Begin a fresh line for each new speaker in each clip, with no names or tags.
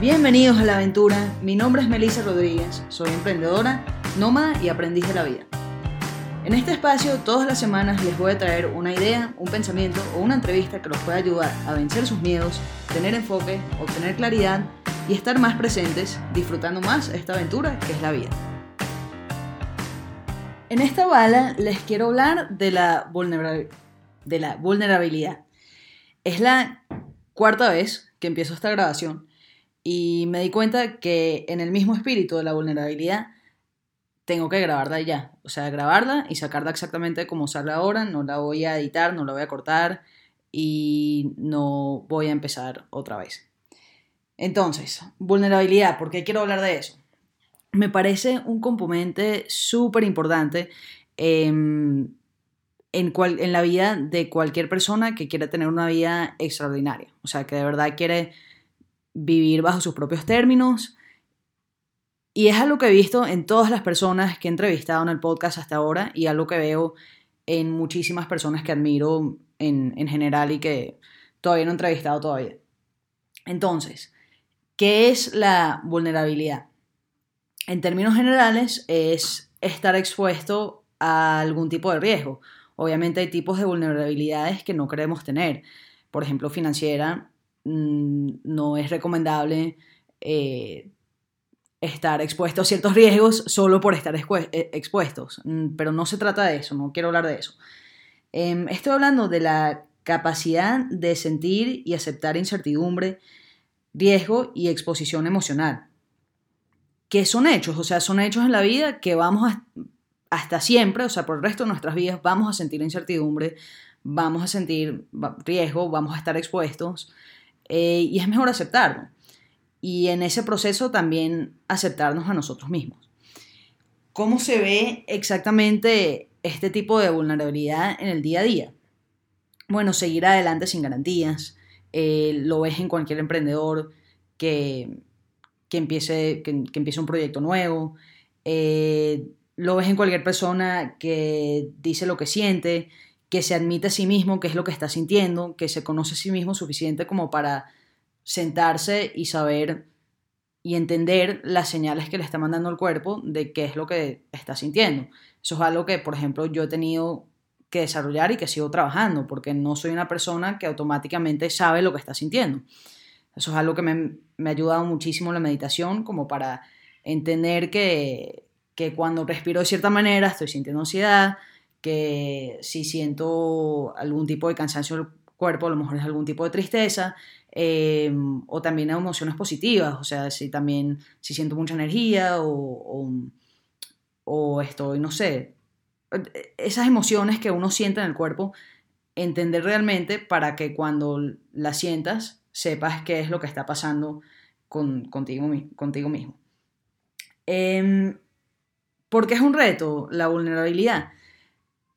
Bienvenidos a la aventura, mi nombre es Melissa Rodríguez, soy emprendedora, nómada y aprendiz de la vida. En este espacio todas las semanas les voy a traer una idea, un pensamiento o una entrevista que los pueda ayudar a vencer sus miedos, tener enfoque, obtener claridad y estar más presentes, disfrutando más esta aventura que es la vida. En esta bala les quiero hablar de la, de la vulnerabilidad. Es la cuarta vez que empiezo esta grabación y me di cuenta que en el mismo espíritu de la vulnerabilidad tengo que grabarla ya. O sea, grabarla y sacarla exactamente como sale ahora. No la voy a editar, no la voy a cortar y no voy a empezar otra vez. Entonces, vulnerabilidad, ¿por qué quiero hablar de eso? Me parece un componente súper importante en, en la vida de cualquier persona que quiera tener una vida extraordinaria. O sea, que de verdad quiere vivir bajo sus propios términos. Y es algo que he visto en todas las personas que he entrevistado en el podcast hasta ahora y algo que veo en muchísimas personas que admiro en, en general y que todavía no he entrevistado todavía. Entonces, ¿qué es la vulnerabilidad? En términos generales, es estar expuesto a algún tipo de riesgo. Obviamente hay tipos de vulnerabilidades que no queremos tener. Por ejemplo, financiera, no es recomendable eh, estar expuesto a ciertos riesgos solo por estar eh, expuestos. Mm, pero no se trata de eso, no quiero hablar de eso. Em, estoy hablando de la capacidad de sentir y aceptar incertidumbre, riesgo y exposición emocional. Que son hechos, o sea, son hechos en la vida que vamos hasta siempre, o sea, por el resto de nuestras vidas vamos a sentir incertidumbre, vamos a sentir riesgo, vamos a estar expuestos. Eh, y es mejor aceptarlo. Y en ese proceso también aceptarnos a nosotros mismos. ¿Cómo se ve exactamente este tipo de vulnerabilidad en el día a día? Bueno, seguir adelante sin garantías. Eh, lo ves en cualquier emprendedor que, que empiece, que, empiece un proyecto nuevo. Eh, lo ves en cualquier persona que dice lo que siente, que se admite a sí mismo qué es lo que está sintiendo, que se conoce a sí mismo suficiente como para sentarse y saber y entender las señales que le está mandando el cuerpo de qué es lo que está sintiendo. Eso es algo que, por ejemplo, yo he tenido que desarrollar y que sigo trabajando, porque no soy una persona que automáticamente sabe lo que está sintiendo. Eso es algo que me, ha ayudado muchísimo la meditación, como para entender que, que cuando respiro de cierta manera estoy sintiendo ansiedad, que si siento algún tipo de cansancio del cuerpo, a lo mejor es algún tipo de tristeza, eh, o también emociones positivas, o sea, si también si siento mucha energía o, o, estoy, no sé, esas emociones que uno siente en el cuerpo, entender realmente para que cuando las sientas sepas qué es lo que está pasando con, contigo, contigo mismo. Eh, ¿Por qué es un reto la vulnerabilidad?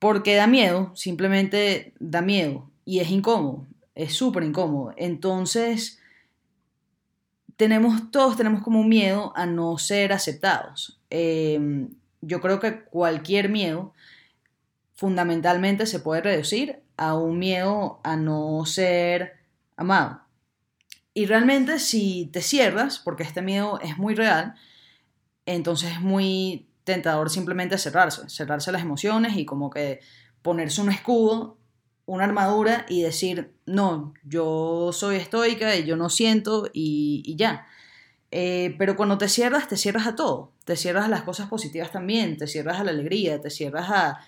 Porque da miedo, simplemente da miedo y es incómodo, es súper incómodo. Entonces, tenemos, todos tenemos como un miedo a no ser aceptados. Em, yo creo que cualquier miedo fundamentalmente se puede reducir a un miedo a no ser amado. Y realmente si te cierras, porque este miedo es muy real, entonces es muy tentador simplemente cerrarse, cerrarse las emociones y como que ponerse un escudo, una armadura y decir, no, yo soy estoica y yo no siento y, ya. Eh, pero cuando te cierras, te cierras a todo, te cierras a las cosas positivas también, te cierras a la alegría, te cierras a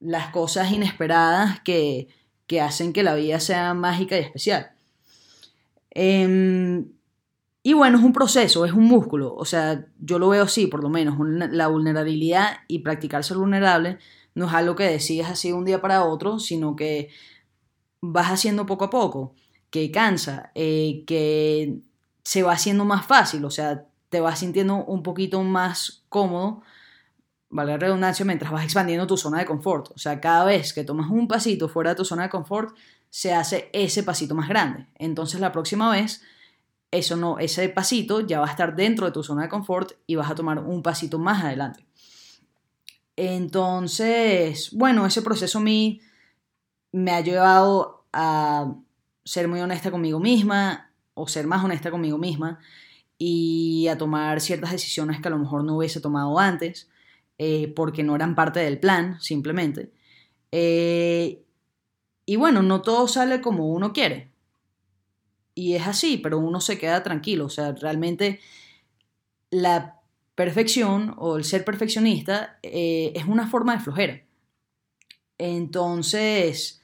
las cosas inesperadas que, que hacen que la vida sea mágica y especial. Eh, y bueno, es un proceso, es un músculo. O sea, yo lo veo así, por lo menos. la vulnerabilidad y practicar ser vulnerable no es algo que decides así de un día para otro, sino que vas haciendo poco a poco, que cansa, eh, que se va haciendo más fácil. O sea, te vas sintiendo un poquito más cómodo, vale la redundancia, mientras vas expandiendo tu zona de confort. O sea, cada vez que tomas un pasito fuera de tu zona de confort, se hace ese pasito más grande. Entonces, la próxima vez eso no, ese pasito ya va a estar dentro de tu zona de confort y vas a tomar un pasito más adelante. Entonces, bueno, ese proceso a mí me ha llevado a ser muy honesta conmigo misma, o ser más honesta conmigo misma y a tomar ciertas decisiones que a lo mejor no hubiese tomado antes, eh, porque no eran parte del plan, simplemente. Eh, y bueno, no todo sale como uno quiere. Y es así, pero uno se queda tranquilo. O sea, realmente la perfección o el ser perfeccionista eh, es una forma de flojera. Entonces,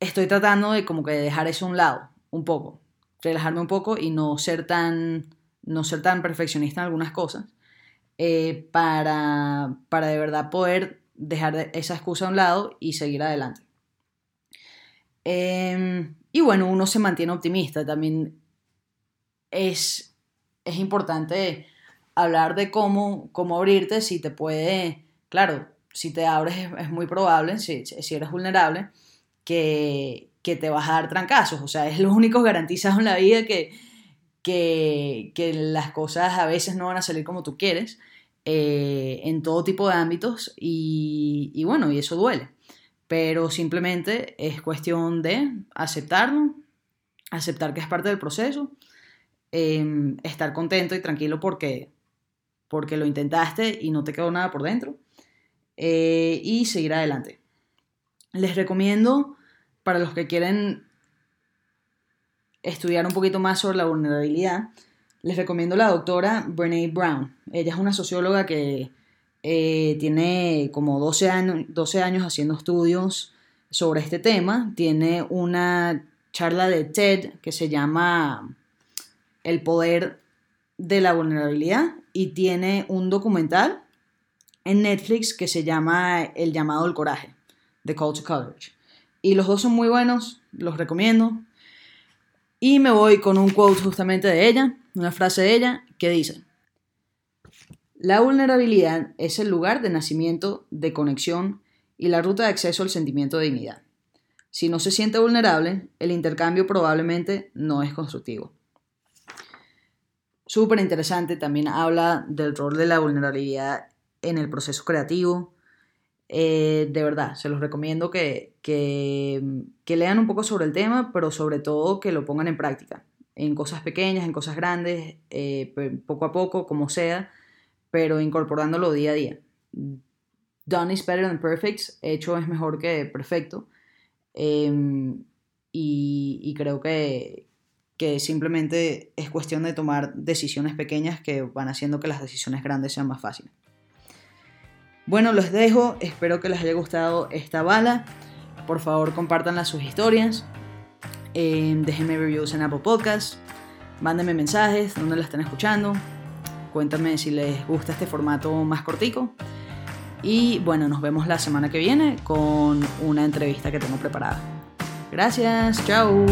estoy tratando de como que dejar eso a un lado, un poco, relajarme un poco y no ser tan, no ser tan perfeccionista en algunas cosas, eh, para, para de verdad poder dejar esa excusa a un lado y seguir adelante. Em, y bueno, uno se mantiene optimista. También es, es importante hablar de cómo, cómo abrirte, si te puede, claro, si te abres es, muy probable, si, si, eres vulnerable, que, que, te vas a dar trancazos. O sea, es lo único garantizado en la vida que, que, que las cosas a veces no van a salir como tú quieres, eh, en todo tipo de ámbitos, y, y bueno, y eso duele. Pero simplemente es cuestión de aceptarlo, aceptar que es parte del proceso, em, estar contento y tranquilo porque porque lo intentaste y no te quedó nada por dentro, eh, y seguir adelante. Les recomiendo, para los que quieren estudiar un poquito más sobre la vulnerabilidad, les recomiendo la doctora Brene Brown. Ella es una socióloga que eh, tiene como 12 años, 12 años haciendo estudios sobre este tema. Tiene una charla de TED que se llama El poder de la vulnerabilidad y tiene un documental en Netflix que se llama El llamado al coraje, The Call to Courage. Y los dos son muy buenos, los recomiendo. Y me voy con un quote justamente de ella, una frase de ella que dice, la vulnerabilidad es el lugar de nacimiento, de conexión y la ruta de acceso al sentimiento de dignidad. Si no se siente vulnerable, el intercambio probablemente no es constructivo súper interesante. También habla del rol de la vulnerabilidad en el proceso creativo. Eh, de verdad, se los recomiendo que, que, lean un poco sobre el tema, pero sobre todo que lo pongan en práctica, en cosas pequeñas, en cosas grandes, eh, poco a poco, como sea, pero incorporándolo día a día. Done is better than perfect, hecho es mejor que perfecto. Y, y, creo que, que simplemente es cuestión de tomar decisiones pequeñas que van haciendo que las decisiones grandes sean más fáciles. Bueno, los dejo, espero que les haya gustado esta bala. Por favor, compartan sus historias. Eh, déjenme reviews en Apple Podcasts. Mándenme mensajes, donde la están escuchando. Cuéntame si les gusta este formato más cortico. Y bueno, nos vemos la semana que viene con una entrevista que tengo preparada. Gracias, chao.